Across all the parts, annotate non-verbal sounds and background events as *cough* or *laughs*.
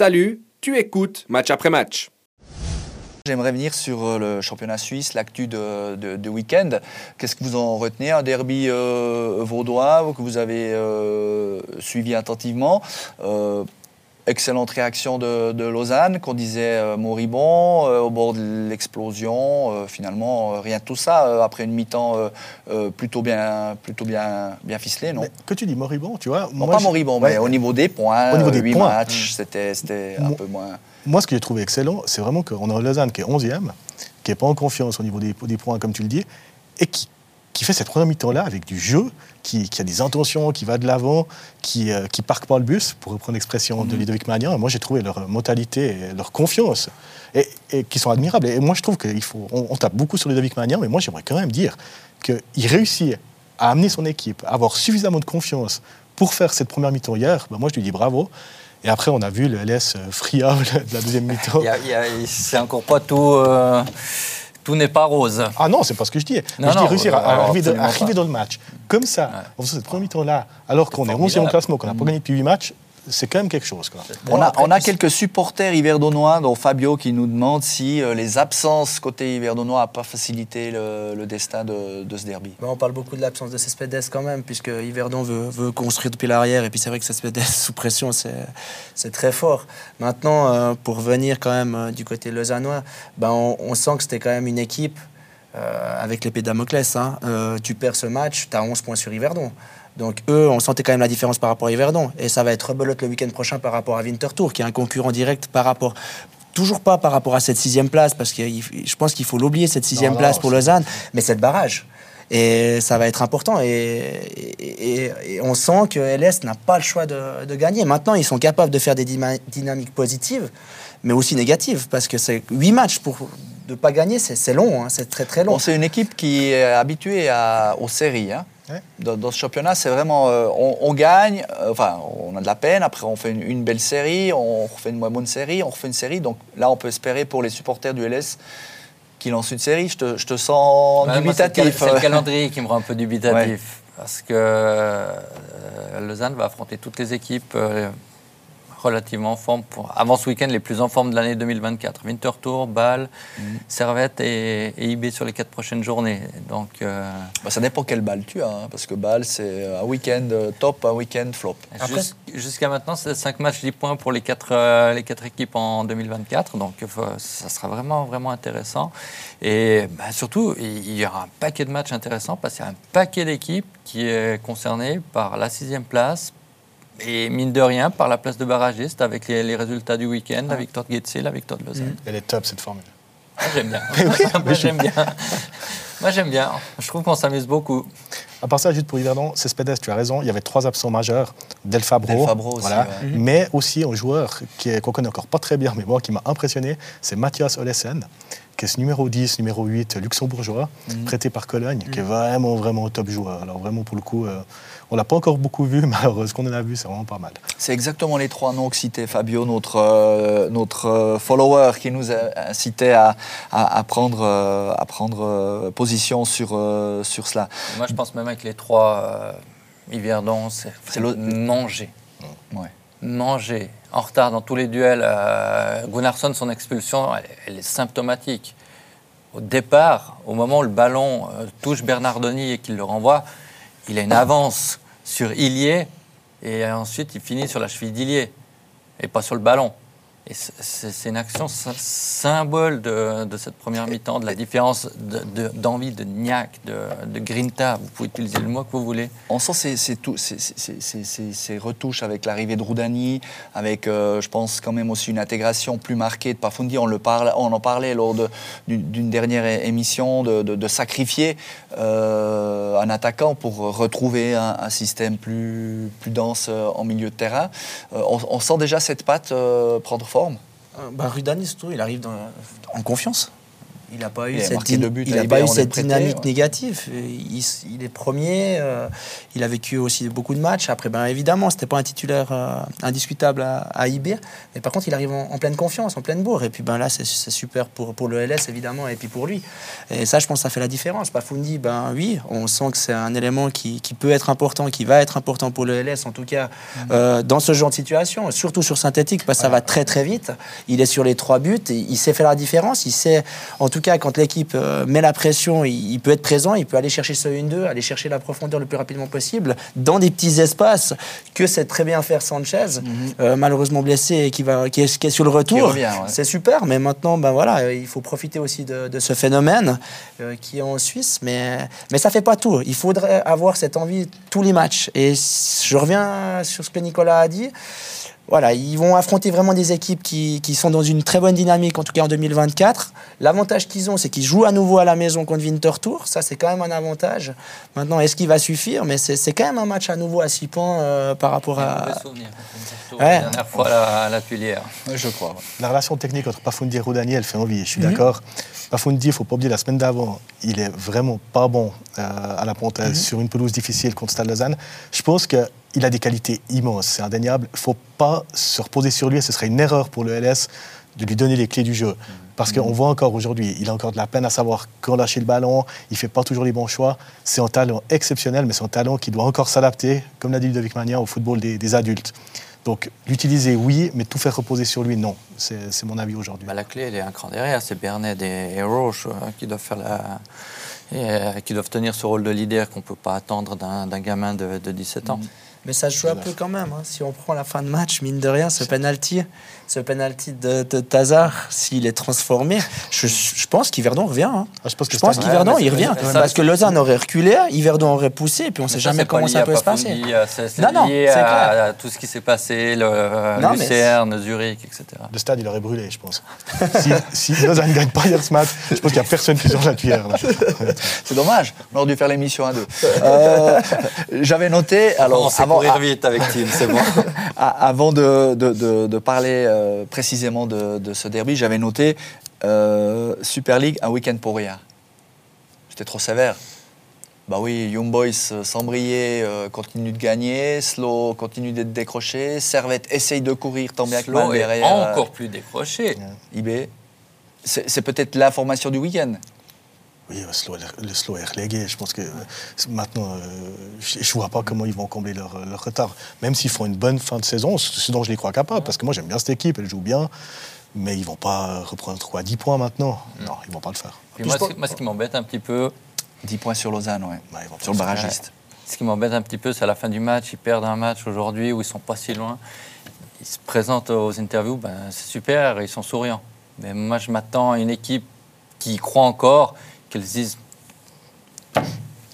Salut, tu écoutes match après match. J'aimerais venir sur euh, le championnat suisse, l'actu de, week-end. Qu'est-ce que vous en retenez? Un derby euh, vaudois que vous avez euh, suivi attentivement? Excellente réaction de, de Lausanne, qu'on disait euh, moribond, euh, au bord de l'explosion. euh, finalement, rien de tout ça. après une mi-temps plutôt, bien, plutôt bien, bien ficelée, non? Mais que tu dis moribond, tu vois Non, moi, pas moribond, ouais, mais au niveau des points, Au niveau des points. matchs, c'était c'était un Moi- peu moins... Moi, ce que j'ai trouvé excellent, c'est vraiment qu'on a Lausanne qui est 11e, qui n'est pas en confiance au niveau des, des points, comme tu le dis, et qui, qui fait cette première mi-temps-là avec du jeu, qui, qui a des intentions, qui va de l'avant, qui ne qui parque pas le bus, pour reprendre l'expression de Ludovic Magnan. Moi, j'ai trouvé leur mentalité et leur confiance, et, et qui sont admirables. Et moi, je trouve qu'il faut. On, on tape beaucoup sur Ludovic Magnan, mais moi, j'aimerais quand même dire qu'il réussit à amener son équipe, à avoir suffisamment de confiance pour faire cette première mi-temps hier. Ben, moi, je lui dis bravo. Et après, on a vu le LS friable *laughs* de la deuxième mi-temps. *laughs* C'est encore pas tout. euh, tout n'est pas rose. Ah non, c'est pas ce que je dis. Non, je dis réussir à, euh, arriver, de- dans le match. Comme ça, Ouais. en faisant cette première mi-temps-là, alors qu'on est 11e au classement, qu'on n'a pas gagné depuis 8 matchs, c'est quand même quelque chose. Quoi. On a, après, on a quelques supporters hiverdonnois, dont Fabio qui nous demande si euh, les absences côté hiverdonnois n'ont pas facilité le, le destin de, de ce derby. Ben, on parle beaucoup de l'absence de Cespedes quand même, puisque Yverdon veut, veut construire depuis l'arrière. Et puis c'est vrai que Cespedes *laughs* sous pression, c'est c'est très fort. Maintenant, euh, pour venir quand même euh, du côté lausannois, ben, on, on sent que c'était quand même une équipe euh, avec l'épée Damoclès. hein. Euh, tu perds ce match, tu as 11 points sur Yverdon. Donc eux, on sentait quand même la différence par rapport à Yverdon. Et ça va être rebelote le week-end prochain par rapport à Winterthur, qui est un concurrent direct par rapport... Toujours pas par rapport à cette sixième place, parce que je pense qu'il faut l'oublier, cette sixième non, place pour Lausanne, mais c'est le barrage. Et ça va être important. Et, et- et- et on sent que LS n'a pas le choix de, de gagner. Maintenant, ils sont capables de faire des dynamiques positives, mais aussi négatives, parce que c'est huit matchs pour ne pas gagner, c'est c'est long, hein, c'est très très long. Bon, c'est une équipe qui est habituée à- aux séries. hein. Dans, dans ce championnat, c'est vraiment. euh, on, on gagne, euh, enfin, on a de la peine, après on fait une, une belle série, on refait une moins bonne série, on refait une série. Donc là, on peut espérer pour les supporters du LS qu'ils lancent une série. Je te, je te sens Ouais, moi, c'est le cal- dubitatif. C'est le calendrier qui me rend un peu dubitatif. Parce que euh, Lausanne va affronter toutes les équipes euh, relativement en forme, pour, avant ce week-end, les plus en forme de l'année 2024. Winterthur, Bâle, Mhm. Servette et, et IB sur les quatre prochaines journées. Donc, euh, Bah, ça dépend quelle balle tu as, hein, parce que balle, c'est un week-end euh, top, un week-end flop. Jus- jusqu'à maintenant, c'est 5 matchs, 10 points pour les quatre, euh, les quatre équipes en 2024. Donc, ça sera vraiment, vraiment intéressant. Et bah, surtout, il il y aura un paquet de matchs intéressants parce qu'il y a un paquet d'équipes qui est concerné par la sixième place. Et mine de rien, par la place de barragiste, avec les, les résultats du week-end, la victoire de Getze, la victoire de Lausanne. Elle est top, cette formule. *laughs* *laughs* Moi, j'aime bien. Moi, j'aime bien. Moi, j'aime bien. Je trouve qu'on s'amuse beaucoup. À part ça, juste pour Yverdon, Cespedes, tu as raison, il y avait trois absents majeurs. Del Fabro, Del Fabro aussi, voilà. ouais. mais aussi un joueur qui est- qu'on connaît encore pas très bien, mais moi qui m'a impressionné, c'est Mathias Olesen, qui est ce numéro 10, numéro 8 luxembourgeois, Mhm. prêté par Cologne, qui est vraiment, vraiment un top joueur. Alors vraiment, pour le coup, euh, on l'a pas encore beaucoup vu, mais alors ce qu'on en a vu, c'est vraiment pas mal. C'est exactement les trois noms que citait Fabio, notre, euh, notre euh, follower, qui nous a incité à, à, à prendre, euh, à prendre euh, position sur, euh, sur cela. Moi, je pense même avec les trois euh, Yverdon, c'est C'est le- manger. Ouais. Manger. En retard dans tous les duels. Euh, Gunnarsson, son expulsion, elle, est symptomatique. Au départ, au moment où le ballon euh, touche Bernardoni et qu'il le renvoie, il a une avance sur Illier et ensuite il finit sur la cheville d'Illier et pas sur le ballon. Et c'est- une action sy- symbole de, de cette première mi-temps, de la différence de- de- d'envie de, de, de Grinta. Vous pouvez utiliser le mot que vous voulez. On sent ces, retouches avec l'arrivée de Roudani, avec, euh, je pense, quand même aussi une intégration plus marquée de Pafundi. On, le parle, on en parlait lors de- d'une dernière émission, de, sacrifier euh, un attaquant pour retrouver un, un système plus, plus dense euh, en milieu de terrain. Euh, on, on sent déjà cette patte prendre forme. Euh, bah, Rudani, surtout, il arrive en confiance. Il n'a pas eu Il cette, buts il a pas eu cette prêté, dynamique ouais. négative. Il, il est premier. euh, il a vécu aussi beaucoup de matchs. Après, ben, évidemment, c'était pas un titulaire euh, indiscutable à, à IB. Mais par contre, il arrive en, en pleine confiance, en pleine bourre. Et puis ben, là, c'est super pour, pour le LS, évidemment, et puis pour lui. Et ça, je pense que ça fait la différence. Pafundi, ben oui, on sent que c'est un élément qui, qui peut être important, qui va être important pour le LS, en tout cas, euh, dans ce genre de situation, surtout sur synthétique, parce que ça va très très vite. Il est sur les trois buts, et il sait faire la différence. Il sait, en tout cas, quand l'équipe euh, met la pression, il, il peut être présent, il peut aller chercher ce 1-2, aller chercher la profondeur le plus rapidement possible, dans des petits espaces que sait très bien faire Sanchez, euh, malheureusement blessé et qui, va, qui, est, qui est sur le retour. ouais. C'est super, mais maintenant, ben voilà, il faut profiter aussi de, de ce phénomène euh, qui est en Suisse, mais, mais ça fait pas tout. Il faudrait avoir cette envie tous les matchs. Et je reviens sur ce que Nicolas a dit. Voilà, ils vont affronter vraiment des équipes qui, qui sont dans une très bonne dynamique, en tout cas en 2024. L'avantage qu'ils ont, c'est qu'ils jouent à nouveau à la maison contre Winterthur. Ça, c'est quand même un avantage. Maintenant, est-ce qu'il va suffire? Mais c'est c'est quand même un match à nouveau à 6 points euh, par rapport Un à. souvenir. Ouais. La dernière fois à la, à la Tuilière. Je crois. La relation technique entre Pafundi et Rodani, elle fait envie, je suis Mhm. d'accord. Pafundi, il ne faut pas oublier, la semaine d'avant, il est vraiment pas bon euh, à la pontaise Mhm. sur une pelouse difficile contre Stade Lausanne. Je pense qu'il a des qualités immenses, c'est indéniable. Il ne faut pas se reposer sur lui et ce serait une erreur pour le LS de lui donner les clés du jeu. Parce qu'on voit encore aujourd'hui, il a encore de la peine à savoir quand lâcher le ballon, il ne fait pas toujours les bons choix. C'est un talent exceptionnel, mais c'est un talent qui doit encore s'adapter, comme l'a dit Ludovic Magnin, au football des, des adultes. Donc l'utiliser, oui, mais tout faire reposer sur lui, non. C'est mon avis aujourd'hui. Bah, la clé, elle est un cran derrière. C'est Bernet et, Roche euh, qui doivent faire la. et, euh, qui doivent tenir ce rôle de leader qu'on ne peut pas attendre d'un gamin de, de 17 ans. Mais ça se joue un peu quand même. hein. Si on prend la fin de match, mine de rien, ce penalty, ce penalty de, de Tazar, s'il est transformé, je, je pense qu'Yverdon revient. hein. Ah, je pense que Je pense mais il c'est- revient. ça, parce que Lausanne aurait reculé, Yverdon aurait poussé, et puis on ne sait jamais comment ça peut se passer. Euh, C'est Non, non, lié c'est à, clair. à tout ce qui s'est passé, le Non, mais Lucerne, Zurich, etc. Le stade, il aurait brûlé, je pense. *laughs* si, si Lausanne ne gagne pas hier ce match, je pense qu'il n'y a personne qui sort la cuillère. *laughs* C'est dommage, on aurait dû faire l'émission à deux. Euh, *laughs* J'avais noté, alors, on sait avant, courir vite avec Tim, c'est bon. avant de, de- de- de parler euh, précisément de, de ce derby, j'avais noté euh, Super League, un week-end pour rien. C'était trop sévère. Bah oui, Young Boys euh, sans briller, euh, continue de gagner, Slow continue d'être décroché, Servette essaye de courir tant bien que mal est derrière. euh, encore plus décroché. IB. C'est peut-être la formation du week-end. Oui, le slow, le slow est relégué. Je pense que euh, maintenant, euh, je ne vois pas comment ils vont combler leur, leur retard. Même s'ils font une bonne fin de saison, ce dont je les crois capables, parce que moi j'aime bien cette équipe, elle joue bien, mais ils vont pas reprendre quoi, 10 points maintenant. Non, ils vont pas le faire. Puis moi, ce- moi, ce qui m'embête un petit peu, 10 points sur Lausanne, ouais. Pas sur le barragiste. Ce qui m'embête un petit peu, c'est à la fin du match, ils perdent un match aujourd'hui où ils sont pas si loin. Ils se présentent aux interviews, ben, c'est super, ils sont souriants. Mais moi, je m'attends à une équipe qui y croit encore, se disent,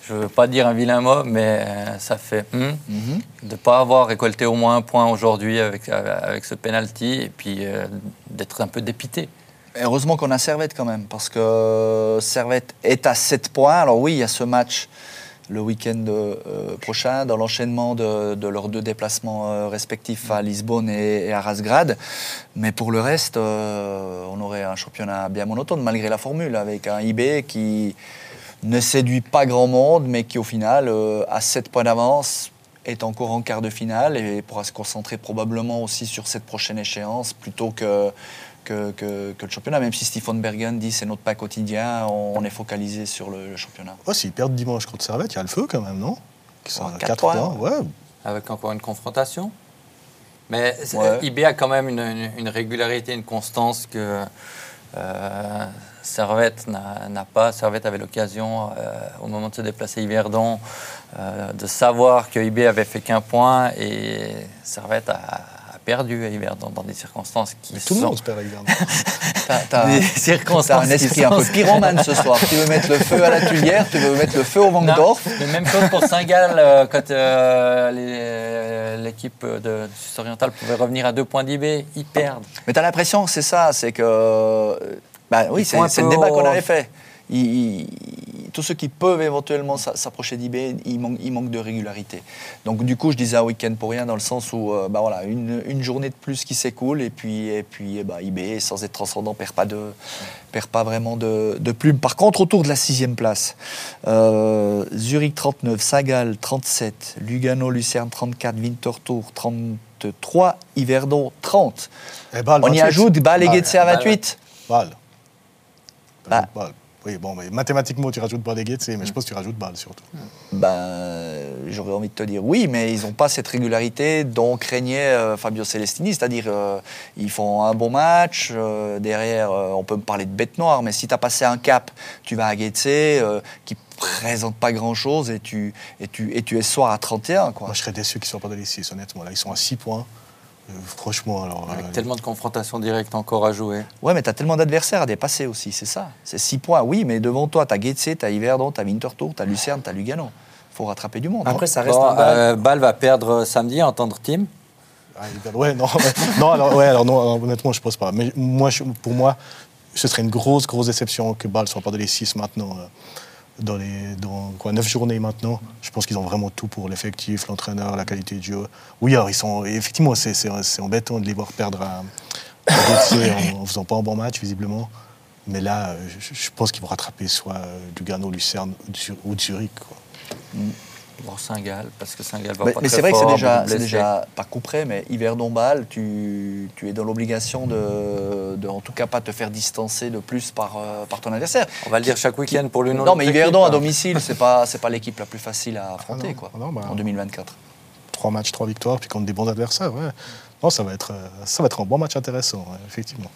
je veux pas dire un vilain mot, mais euh, ça fait hum, Mhm. de ne pas avoir récolté au moins un point aujourd'hui avec, avec ce penalty et puis euh, d'être un peu dépité. Heureusement qu'on a Servette quand même, parce que Servette est à 7 points. Alors oui, il y a ce match le week-end euh, prochain, dans l'enchaînement de, leurs deux déplacements euh, respectifs à Lisbonne et, à Razgrad. Mais pour le reste, euh, on aurait un championnat bien monotone, malgré la formule, avec un IB qui ne séduit pas grand monde, mais qui au final, euh, à 7 points d'avance, est encore en quart de finale et pourra se concentrer probablement aussi sur cette prochaine échéance plutôt que, que, que- que le championnat. Même si Stephen Bergen dit c'est notre pas quotidien, on, on est focalisé sur le, le championnat. Oh, S'ils perdent dimanche contre Servette, il y a le feu quand même, non? Qui sont Ouais, à quatre 4 points. points. Ouais. avec encore une confrontation. Mais Ouais. IB a quand même une, une- une régularité, une constance que euh, Servette n'a pas. Servette avait l'occasion, euh, au moment de se déplacer à Yverdon, euh, de savoir que IB avait fait qu'un point et Servette a, a perdu à Yverdon dans des circonstances qui Mais tout le sont monde se perd avec Vernon. T'as, t'as- des t'as circonstances un qui esprit un peu pyromane ce soir. Tu veux mettre le feu à la Tuilière, tu veux mettre le feu au mais même chose pour Saint-Gall, euh, quand euh, l'équipe de, du Suisse oriental pouvait revenir à deux points d'IB, ils perdent. Mais tu as l'impression que c'est ça, c'est que. Bah oui, c'est, le débat qu'on avait fait. Tous ceux qui peuvent éventuellement s'a- s'approcher d'IB, ils manquent, ils manquent de régularité. Donc du coup, je disais un week-end pour rien dans le sens où, euh, bah voilà, une, une journée de plus qui s'écoule et puis, et puis eh bah, IB, sans être transcendant, perd pas de, perd pas vraiment de, de plumes. Par contre, autour de la sixième place, euh, Zurich 39, Sagal 37, Lugano, Lucerne 34, Winterthur 33, Yverdon 30. Et On y 28. ajoute Bâle et Getse à Bâle, 28. Bâle. Bah. Oui, bon, mais mathématiquement, tu rajoutes Bâle et Guetze, mais je pense que tu rajoutes Bâle surtout. Ben, j'aurais envie de te dire oui, mais ils n'ont pas cette régularité dont craignait euh, Fabio Celestini, c'est-à-dire euh, ils font un bon match, euh, derrière euh, on peut me parler de bête noire, mais si tu as passé un cap, tu vas à euh, qui présente pas grand-chose, et tu, et, tu, et tu es soir à 31. Quoi. Moi, je serais déçu qu'ils ne soient pas dans les 6, honnêtement. Là, ils sont à 6 points. Euh, franchement, alors. Avec euh, tellement de confrontations directes encore à jouer. Ouais, mais tu as tellement d'adversaires à dépasser aussi, c'est ça. C'est 6 points, oui, mais devant toi, tu as Getse, tu as Yverdon, tu as Winterthur, tu as Lucerne, tu as Lugano. faut rattraper du monde. hein. Après, ça reste Bon, un euh, Bâle va perdre samedi en tendre team. Ah. Ouais, non, *laughs* non, alors, ouais, alors non, alors, honnêtement, je pense pas. Mais moi, je- pour moi, ce serait une grosse, grosse déception que Bâle soit pas dans les 6 maintenant. euh, Dans les dans, quoi, 9 journées maintenant. Je pense qu'ils ont vraiment tout pour l'effectif, l'entraîneur, la qualité de jeu. Oui, alors, ils sont, effectivement, c'est embêtant de les voir perdre à, à *laughs* en, en faisant pas un bon match, visiblement. Mais là, je, je pense qu'ils vont rattraper soit euh, Lugano, Lucerne ou Zu- ou Zurich. Quoi. Bon, Saint-Gall, parce que Saint-Gall va Mais, pas mais très c'est vrai que c'est déjà, c'est pas coup près, mais Yverdon Bâle, tu, tu es dans l'obligation de, de, en tout cas, pas te faire distancer de plus par, euh, par ton adversaire. On va le dire chaque week-end pour l'une ou Non, l'autre mais Yverdon à hein. domicile, c'est pas, c'est pas l'équipe la plus facile à affronter, non, quoi, non, bah- en 2024. Trois matchs, trois victoires, puis contre des bons adversaires. Ouais. Non, ça va être, euh, ça va être un bon match intéressant, ouais, effectivement.